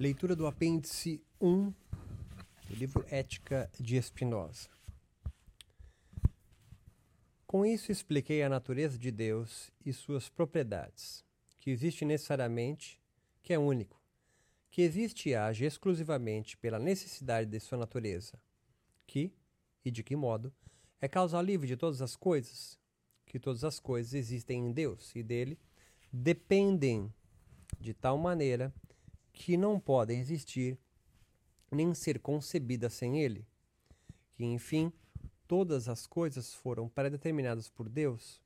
Leitura do apêndice 1 do livro Ética de Spinoza. Com isso expliquei a natureza de Deus e suas propriedades, que existe necessariamente, que é único, que existe e age exclusivamente pela necessidade de sua natureza, que, e de que modo, é causa livre de todas as coisas, que todas as coisas existem em Deus e dele dependem de tal maneira que não podem existir nem ser concebidas sem ele, que enfim todas as coisas foram predeterminadas por Deus,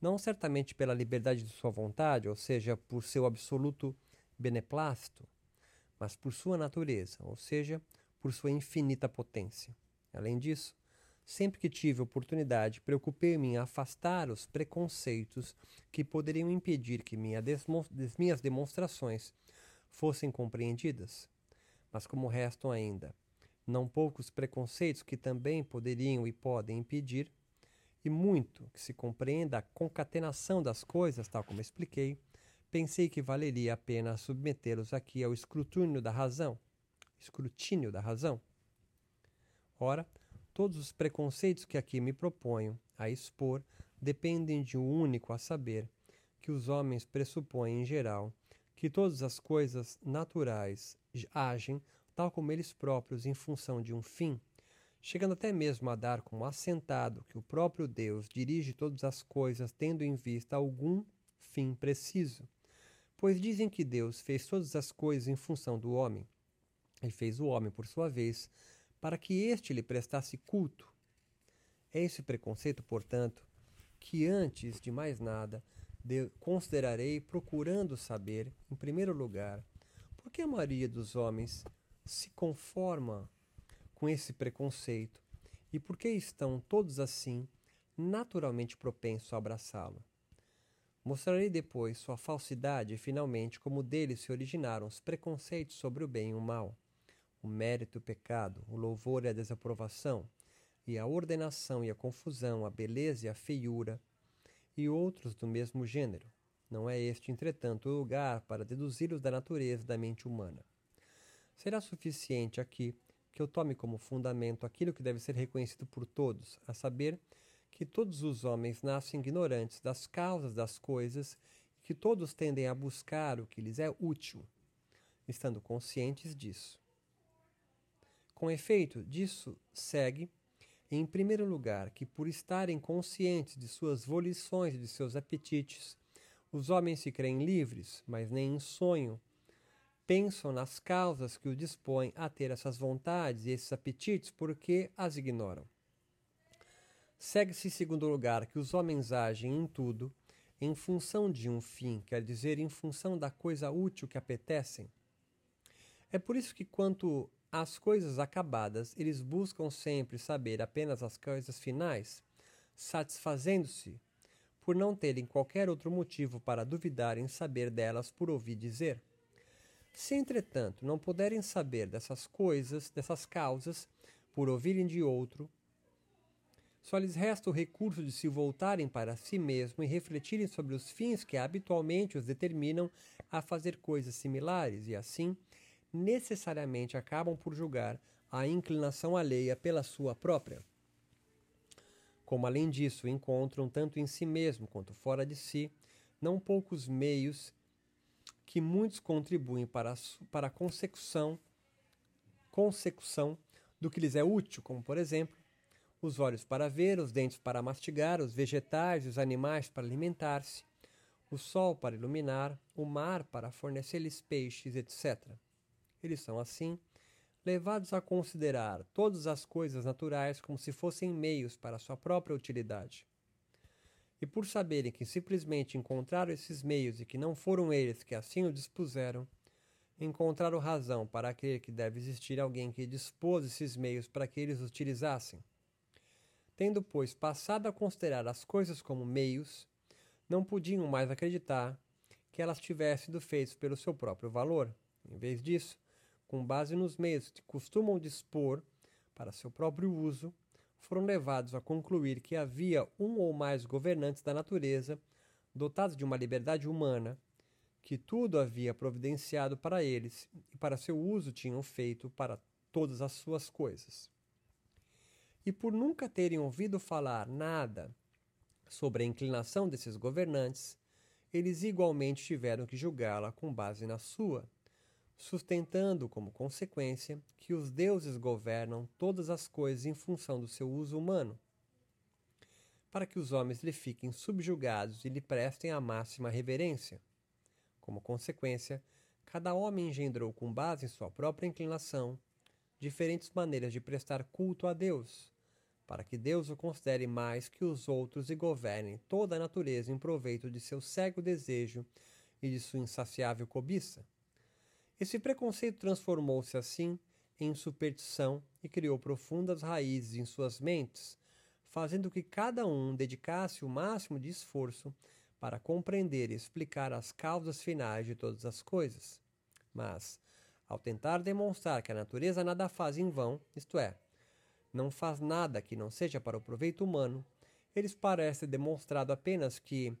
não certamente pela liberdade de sua vontade, ou seja, por seu absoluto beneplácito, mas por sua natureza, ou seja, por sua infinita potência. Além disso, sempre que tive oportunidade, preocupei-me em afastar os preconceitos que poderiam impedir que minha minhas demonstrações fossem compreendidas, mas como restam ainda não poucos preconceitos que também poderiam e podem impedir, e muito que se compreenda a concatenação das coisas, tal como expliquei, pensei que valeria a pena submetê-los aqui ao escrutínio da razão. Escrutínio da razão. Ora, todos os preconceitos que aqui me proponho a expor dependem de um único a saber, que os homens pressupõem em geral que todas as coisas naturais agem tal como eles próprios em função de um fim, chegando até mesmo a dar como assentado que o próprio Deus dirige todas as coisas tendo em vista algum fim preciso. Pois dizem que Deus fez todas as coisas em função do homem, e fez o homem, por sua vez, para que este lhe prestasse culto. É esse preconceito, portanto, que antes de mais nada de, considerarei procurando saber, em primeiro lugar, por que a maioria dos homens se conforma com esse preconceito e por que estão todos assim naturalmente propensos a abraçá-lo. Mostrarei depois sua falsidade e, finalmente, como dele se originaram os preconceitos sobre o bem e o mal, o mérito e o pecado, o louvor e a desaprovação, e a ordenação e a confusão, a beleza e a feiura, e outros do mesmo gênero. Não é este, entretanto, o lugar para deduzi-los da natureza da mente humana. Será suficiente aqui que eu tome como fundamento aquilo que deve ser reconhecido por todos, a saber, que todos os homens nascem ignorantes das causas das coisas e que todos tendem a buscar o que lhes é útil, estando conscientes disso. Com efeito, disso segue em primeiro lugar, que por estarem conscientes de suas volições e de seus apetites, os homens se creem livres, mas nem em sonho. Pensam nas causas que os dispõem a ter essas vontades e esses apetites porque as ignoram. Segue-se, em segundo lugar, que os homens agem em tudo em função de um fim, quer dizer, em função da coisa útil que apetecem. É por isso que, quanto as coisas acabadas, eles buscam sempre saber apenas as coisas finais, satisfazendo-se por não terem qualquer outro motivo para duvidar em saber delas por ouvir dizer. Se, entretanto, não puderem saber dessas coisas, dessas causas, por ouvirem de outro, só lhes resta o recurso de se voltarem para si mesmo e refletirem sobre os fins que habitualmente os determinam a fazer coisas similares, e assim necessariamente acabam por julgar a inclinação alheia pela sua própria. Como além disso encontram tanto em si mesmo quanto fora de si não poucos meios que muitos contribuem para a, para a consecução, consecução do que lhes é útil, como por exemplo, os olhos para ver, os dentes para mastigar, os vegetais e os animais para alimentar-se, o sol para iluminar, o mar para fornecer-lhes peixes, etc. Eles são, assim, levados a considerar todas as coisas naturais como se fossem meios para sua própria utilidade. E por saberem que simplesmente encontraram esses meios e que não foram eles que assim o dispuseram, encontraram razão para crer que deve existir alguém que dispôs esses meios para que eles utilizassem. Tendo, pois, passado a considerar as coisas como meios, não podiam mais acreditar que elas tivessem sido feitas pelo seu próprio valor. Em vez disso, com base nos meios que costumam dispor para seu próprio uso, foram levados a concluir que havia um ou mais governantes da natureza, dotados de uma liberdade humana, que tudo havia providenciado para eles e para seu uso tinham feito para todas as suas coisas. E por nunca terem ouvido falar nada sobre a inclinação desses governantes, eles igualmente tiveram que julgá-la com base na sua, sustentando como consequência que os deuses governam todas as coisas em função do seu uso humano, para que os homens lhe fiquem subjugados e lhe prestem a máxima reverência. Como consequência, cada homem engendrou com base em sua própria inclinação diferentes maneiras de prestar culto a Deus para que Deus o considere mais que os outros e governe toda a natureza em proveito de seu cego desejo e de sua insaciável cobiça. Esse preconceito transformou-se assim em superstição e criou profundas raízes em suas mentes, fazendo que cada um dedicasse o máximo de esforço para compreender e explicar as causas finais de todas as coisas. Mas, ao tentar demonstrar que a natureza nada faz em vão, isto é, não faz nada que não seja para o proveito humano, eles parecem demonstrado apenas que,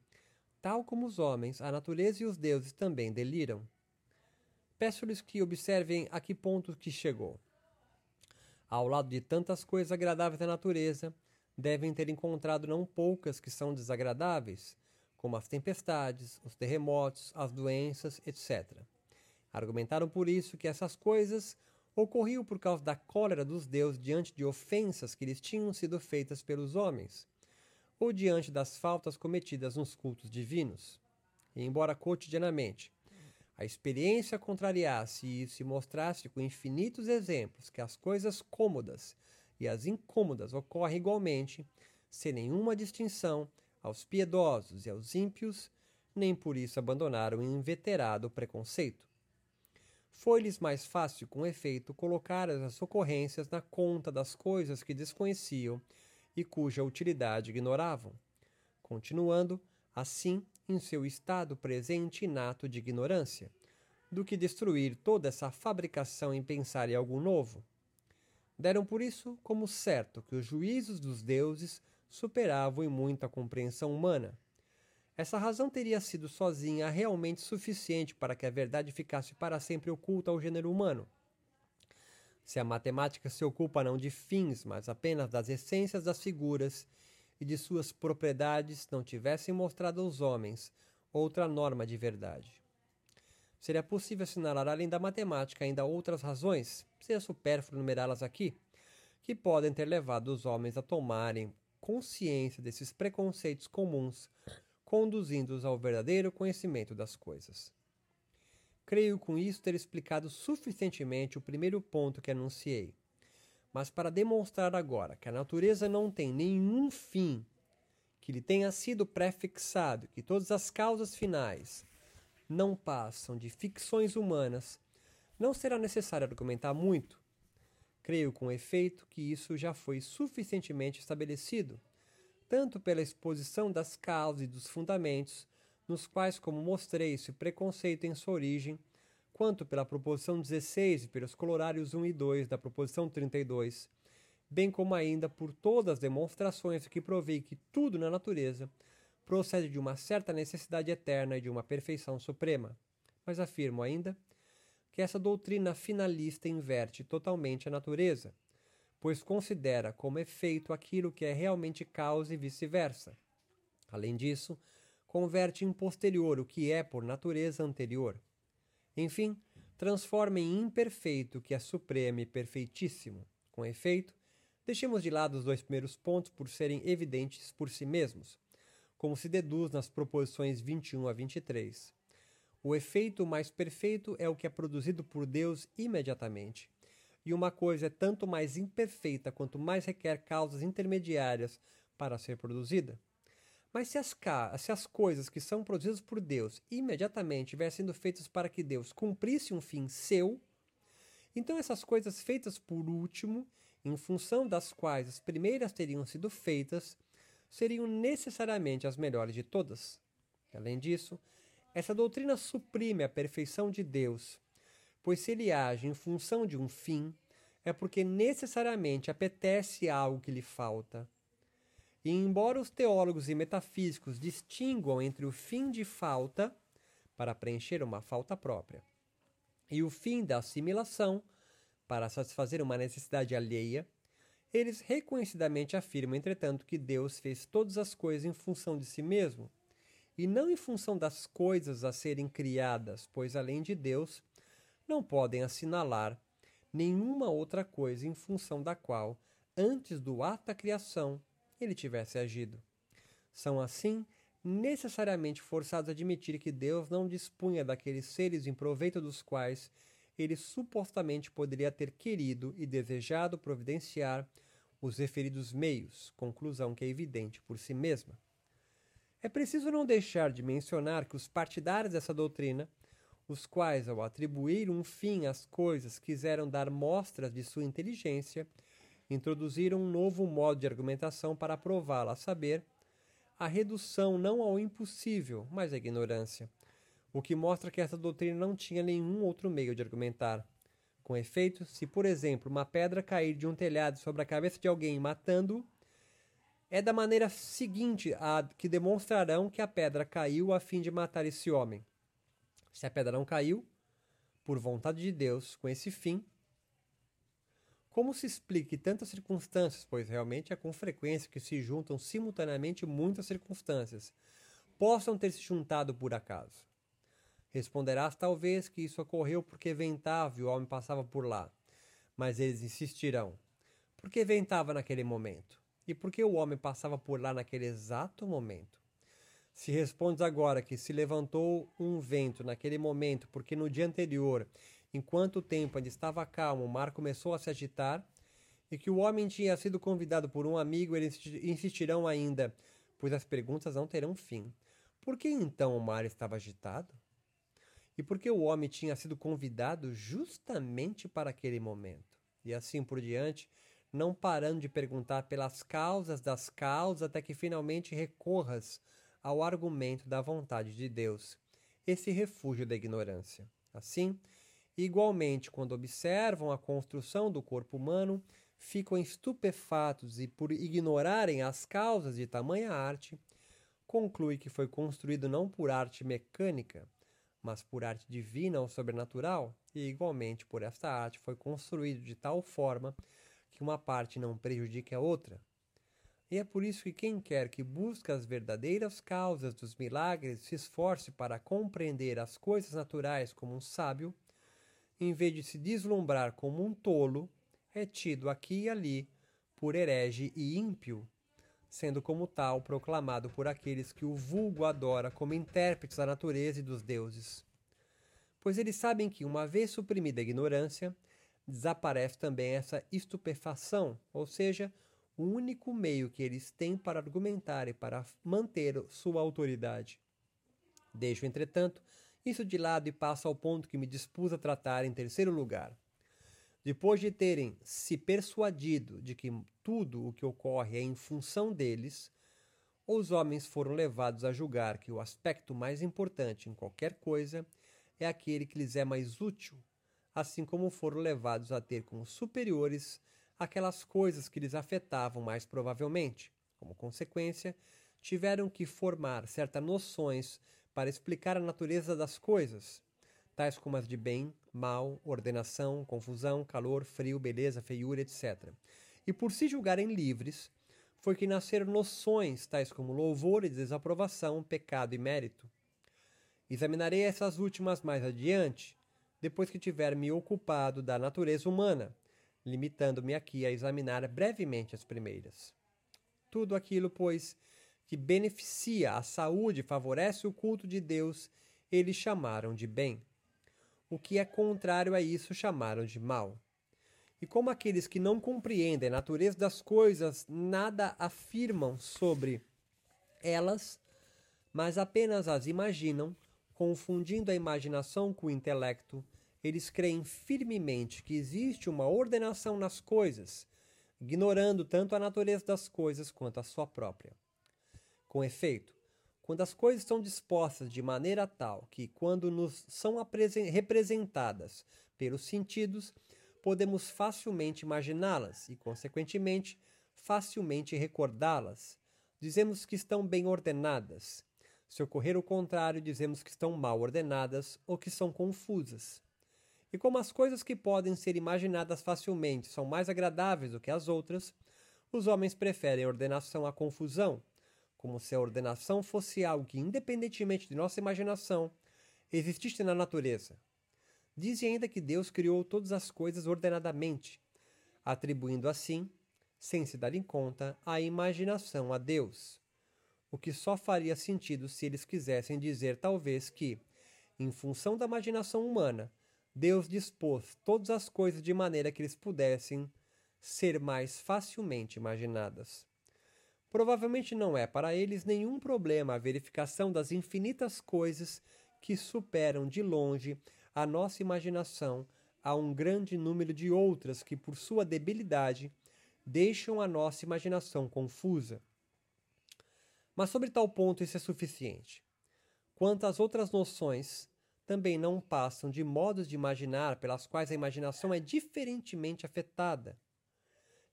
tal como os homens, a natureza e os deuses também deliram. Peço-lhes que observem a que ponto que chegou. Ao lado de tantas coisas agradáveis da natureza, devem ter encontrado não poucas que são desagradáveis, como as tempestades, os terremotos, as doenças, etc. Argumentaram por isso que essas coisas ocorriam por causa da cólera dos deuses diante de ofensas que lhes tinham sido feitas pelos homens, ou diante das faltas cometidas nos cultos divinos. E embora cotidianamente a experiência contrariasse e mostrasse com infinitos exemplos que as coisas cômodas e as incômodas ocorrem igualmente, sem nenhuma distinção aos piedosos e aos ímpios, nem por isso abandonaram o inveterado preconceito. Foi-lhes mais fácil, com efeito, colocar as ocorrências na conta das coisas que desconheciam e cuja utilidade ignoravam, continuando, assim, em seu estado presente inato de ignorância, do que destruir toda essa fabricação em pensar em algo novo. Deram por isso como certo que os juízos dos deuses superavam em muito a compreensão humana, essa razão teria sido sozinha realmente suficiente para que a verdade ficasse para sempre oculta ao gênero humano. Se a matemática se ocupa não de fins, mas apenas das essências das figuras e de suas propriedades, não tivessem mostrado aos homens outra norma de verdade. Seria possível assinalar além da matemática ainda outras razões, seria supérfluo numerá-las aqui, que podem ter levado os homens a tomarem consciência desses preconceitos comuns conduzindo-os ao verdadeiro conhecimento das coisas. Creio com isso ter explicado suficientemente o primeiro ponto que anunciei. Mas para demonstrar agora que a natureza não tem nenhum fim que lhe tenha sido prefixado, que todas as causas finais não passam de ficções humanas, não será necessário argumentar muito. Creio com efeito que isso já foi suficientemente estabelecido tanto pela exposição das causas e dos fundamentos, nos quais, como mostrei, esse preconceito em sua origem, quanto pela proposição 16 e pelos colorários 1 e 2 da proposição 32, bem como ainda por todas as demonstrações que provei que tudo na natureza procede de uma certa necessidade eterna e de uma perfeição suprema. Mas afirmo ainda que essa doutrina finalista inverte totalmente a natureza, pois considera como efeito aquilo que é realmente causa e vice-versa. Além disso, converte em posterior o que é por natureza anterior. Enfim, transforma em imperfeito o que é supremo e perfeitíssimo. Com efeito, deixemos de lado os dois primeiros pontos por serem evidentes por si mesmos, como se deduz nas proposições 21 a 23. O efeito mais perfeito é o que é produzido por Deus imediatamente, e uma coisa é tanto mais imperfeita quanto mais requer causas intermediárias para ser produzida. Mas se as, se as coisas que são produzidas por Deus imediatamente tivessem sendo feitas para que Deus cumprisse um fim seu, então essas coisas feitas por último, em função das quais as primeiras teriam sido feitas, seriam necessariamente as melhores de todas. Além disso, essa doutrina suprime a perfeição de Deus pois se ele age em função de um fim, é porque necessariamente apetece algo que lhe falta. E embora os teólogos e metafísicos distinguam entre o fim de falta, para preencher uma falta própria. E o fim da assimilação, para satisfazer uma necessidade alheia, eles reconhecidamente afirmam, entretanto, que Deus fez todas as coisas em função de si mesmo, e não em função das coisas a serem criadas, pois além de Deus, não podem assinalar nenhuma outra coisa em função da qual, antes do ato da criação, ele tivesse agido. São assim necessariamente forçados a admitir que Deus não dispunha daqueles seres em proveito dos quais ele supostamente poderia ter querido e desejado providenciar os referidos meios, conclusão que é evidente por si mesma. É preciso não deixar de mencionar que os partidários dessa doutrina, os quais, ao atribuir um fim às coisas, quiseram dar mostras de sua inteligência, introduziram um novo modo de argumentação para prová-la, a saber, a redução não ao impossível, mas à ignorância, o que mostra que essa doutrina não tinha nenhum outro meio de argumentar. Com efeito, se, por exemplo, uma pedra cair de um telhado sobre a cabeça de alguém matando-o, é da maneira seguinte a que demonstrarão que a pedra caiu a fim de matar esse homem. Se a pedra não caiu, por vontade de Deus, com esse fim, como se explique tantas circunstâncias, pois realmente é com frequência que se juntam simultaneamente muitas circunstâncias, possam ter se juntado por acaso? Responderás talvez que isso ocorreu porque ventava e o homem passava por lá. Mas eles insistirão. Por que ventava naquele momento? E por que o homem passava por lá naquele exato momento? Se respondes agora que se levantou um vento naquele momento porque no dia anterior, enquanto o tempo ainda estava calmo, o mar começou a se agitar, e que o homem tinha sido convidado por um amigo, eles insistirão ainda, pois as perguntas não terão fim. Por que então o mar estava agitado? e porque o homem tinha sido convidado justamente para aquele momento. E assim por diante, não parando de perguntar pelas causas das causas até que finalmente recorras ao argumento da vontade de Deus, esse refúgio da ignorância. Assim, igualmente, quando observam a construção do corpo humano, ficam estupefatos e, por ignorarem as causas de tamanha arte, conclui que foi construído não por arte mecânica, mas por arte divina ou sobrenatural, e igualmente por esta arte foi construído de tal forma que uma parte não prejudique a outra. E é por isso que quem quer que busque as verdadeiras causas dos milagres se esforce para compreender as coisas naturais como um sábio, em vez de se deslumbrar como um tolo, é tido aqui e ali por herege e ímpio, sendo como tal proclamado por aqueles que o vulgo adora como intérpretes da natureza e dos deuses. Pois eles sabem que, uma vez suprimida a ignorância, desaparece também essa estupefação, ou seja, o único meio que eles têm para argumentar e para manter sua autoridade. Deixo, entretanto, isso de lado e passo ao ponto que me dispus a tratar em terceiro lugar. Depois de terem se persuadido de que tudo o que ocorre é em função deles, os homens foram levados a julgar que o aspecto mais importante em qualquer coisa é aquele que lhes é mais útil, assim como foram levados a ter como superiores aquelas coisas que lhes afetavam mais provavelmente. Como consequência, tiveram que formar certas noções para explicar a natureza das coisas, tais como as de bem, mal, ordenação, confusão, calor, frio, beleza, feiura, etc. E por se julgarem livres, foi que nasceram noções tais como louvor e desaprovação, pecado e mérito. Examinarei essas últimas mais adiante, depois que tiver me ocupado da natureza humana, limitando-me aqui a examinar brevemente as primeiras. Tudo aquilo, pois, que beneficia a saúde e favorece o culto de Deus, eles chamaram de bem o que é contrário a isso chamaram de mal. E como aqueles que não compreendem a natureza das coisas nada afirmam sobre elas, mas apenas as imaginam, confundindo a imaginação com o intelecto, eles creem firmemente que existe uma ordenação nas coisas, ignorando tanto a natureza das coisas quanto a sua própria. Com efeito, quando as coisas estão dispostas de maneira tal que, quando nos são representadas pelos sentidos, podemos facilmente imaginá-las e, consequentemente, facilmente recordá-las, dizemos que estão bem ordenadas. Se ocorrer o contrário, dizemos que estão mal ordenadas ou que são confusas. E como as coisas que podem ser imaginadas facilmente são mais agradáveis do que as outras, os homens preferem ordenação à confusão, como se a ordenação fosse algo que, independentemente de nossa imaginação, existisse na natureza. Dizem ainda que Deus criou todas as coisas ordenadamente, atribuindo assim, sem se darem conta, a imaginação a Deus. O que só faria sentido se eles quisessem dizer, talvez, que, em função da imaginação humana, Deus dispôs todas as coisas de maneira que eles pudessem ser mais facilmente imaginadas. Provavelmente não é para eles nenhum problema a verificação das infinitas coisas que superam de longe a nossa imaginação a um grande número de outras que, por sua debilidade, deixam a nossa imaginação confusa. Mas sobre tal ponto isso é suficiente. Quanto às outras noções, também não passam de modos de imaginar pelas quais a imaginação é diferentemente afetada,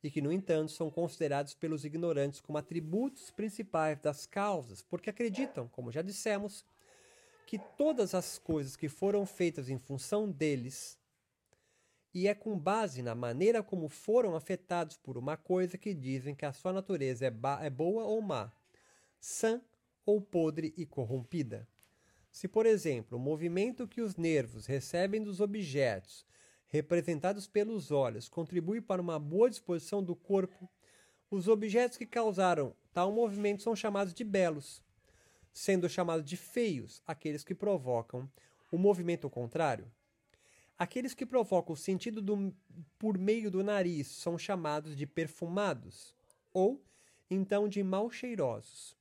e que, no entanto, são considerados pelos ignorantes como atributos principais das causas, porque acreditam, como já dissemos, que todas as coisas que foram feitas em função deles, e é com base na maneira como foram afetados por uma coisa que dizem que a sua natureza é, é boa ou má, sã ou podre e corrompida. Se, por exemplo, o movimento que os nervos recebem dos objetos representados pelos olhos contribui para uma boa disposição do corpo, os objetos que causaram tal movimento são chamados de belos, sendo chamados de feios aqueles que provocam o movimento contrário. Aqueles que provocam o sentido do, por meio do nariz são chamados de perfumados, ou então de mal cheirosos.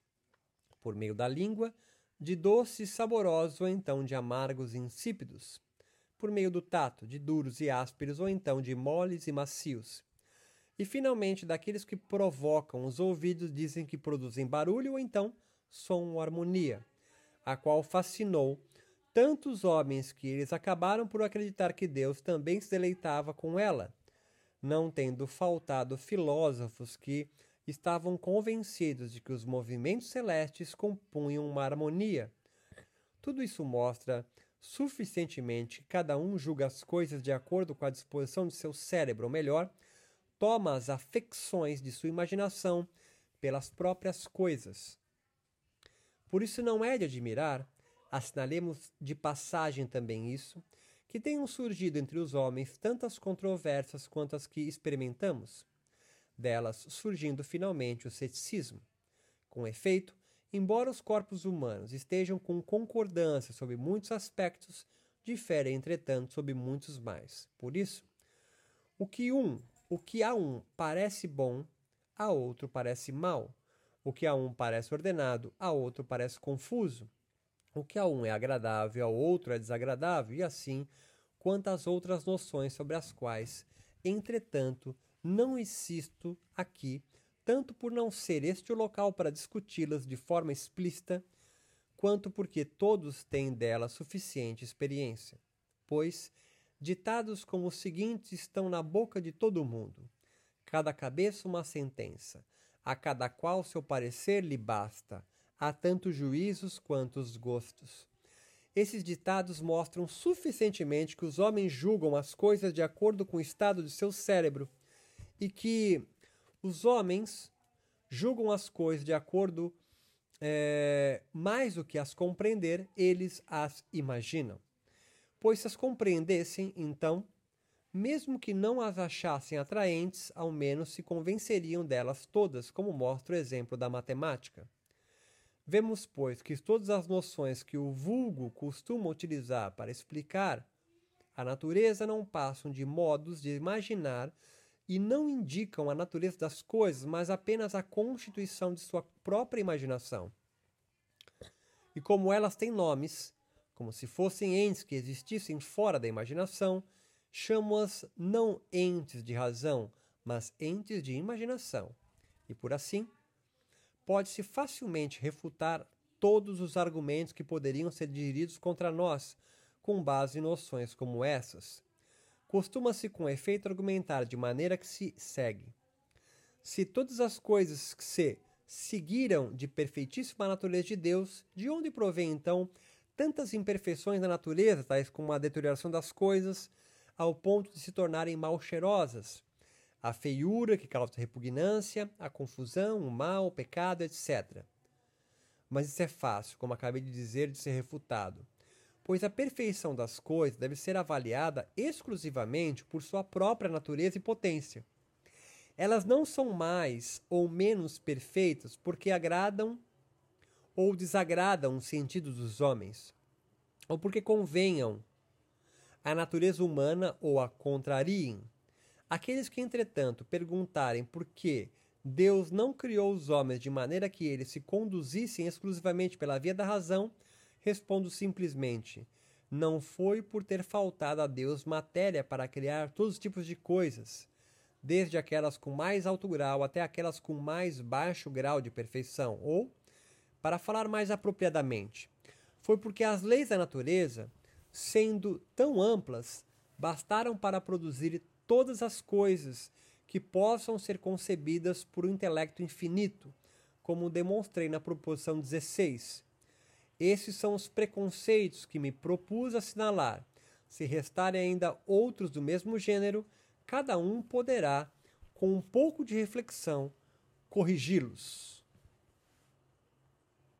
Por meio da língua, de doces saborosos ou então de amargos insípidos, por meio do tato, de duros e ásperos ou então de moles e macios. E finalmente daqueles que provocam os ouvidos dizem que produzem barulho ou então som ou harmonia, a qual fascinou tantos homens que eles acabaram por acreditar que Deus também se deleitava com ela, não tendo faltado filósofos que estavam convencidos de que os movimentos celestes compunham uma harmonia. Tudo isso mostra suficientemente cada um julga as coisas de acordo com a disposição de seu cérebro, ou melhor, toma as afecções de sua imaginação pelas próprias coisas. Por isso não é de admirar, assinalemos de passagem também isso, que tenham surgido entre os homens tantas controvérsias quanto as que experimentamos delas surgindo finalmente o ceticismo. Com efeito, embora os corpos humanos estejam com concordância sobre muitos aspectos, diferem, entretanto, sobre muitos mais. Por isso, o que um, o que a um parece bom, a outro parece mal. O que a um parece ordenado, a outro parece confuso. O que a um é agradável, ao outro é desagradável, e assim quanto às outras noções sobre as quais, entretanto, não insisto aqui, tanto por não ser este o local para discuti-las de forma explícita, quanto porque todos têm dela suficiente experiência. Pois ditados como os seguintes estão na boca de todo mundo: cada cabeça uma sentença, a cada qual seu parecer lhe basta, há tanto juízos quanto os gostos. Esses ditados mostram suficientemente que os homens julgam as coisas de acordo com o estado de seu cérebro e que os homens julgam as coisas de acordo é, mais do que as compreender, eles as imaginam. Pois se as compreendessem, então, mesmo que não as achassem atraentes, ao menos se convenceriam delas todas, como mostra o exemplo da matemática. Vemos, pois, que todas as noções que o vulgo costuma utilizar para explicar a natureza não passam de modos de imaginar e não indicam a natureza das coisas, mas apenas a constituição de sua própria imaginação. E como elas têm nomes, como se fossem entes que existissem fora da imaginação, chamam-as não entes de razão, mas entes de imaginação. E por assim, pode-se facilmente refutar todos os argumentos que poderiam ser dirigidos contra nós, com base em noções como essas. Costuma-se com efeito argumentar de maneira que se segue. Se todas as coisas que se seguiram de perfeitíssima natureza de Deus, de onde provém então tantas imperfeições na natureza, tais como a deterioração das coisas, ao ponto de se tornarem mal cheirosas, a feiura que causa repugnância, a confusão, o mal, o pecado, etc. Mas isso é fácil, como acabei de dizer, de ser refutado, pois a perfeição das coisas deve ser avaliada exclusivamente por sua própria natureza e potência. Elas não são mais ou menos perfeitas porque agradam ou desagradam os sentidos dos homens, ou porque convenham à natureza humana ou a contrariem. Aqueles que, entretanto, perguntarem por que Deus não criou os homens de maneira que eles se conduzissem exclusivamente pela via da razão, respondo simplesmente: não foi por ter faltado a Deus matéria para criar todos os tipos de coisas, desde aquelas com mais alto grau até aquelas com mais baixo grau de perfeição, ou, para falar mais apropriadamente, foi porque as leis da natureza, sendo tão amplas, bastaram para produzir todas as coisas que possam ser concebidas por um intelecto infinito, como demonstrei na proposição 16. Esses são os preconceitos que me propus assinalar. Se restarem ainda outros do mesmo gênero, cada um poderá, com um pouco de reflexão, corrigi-los.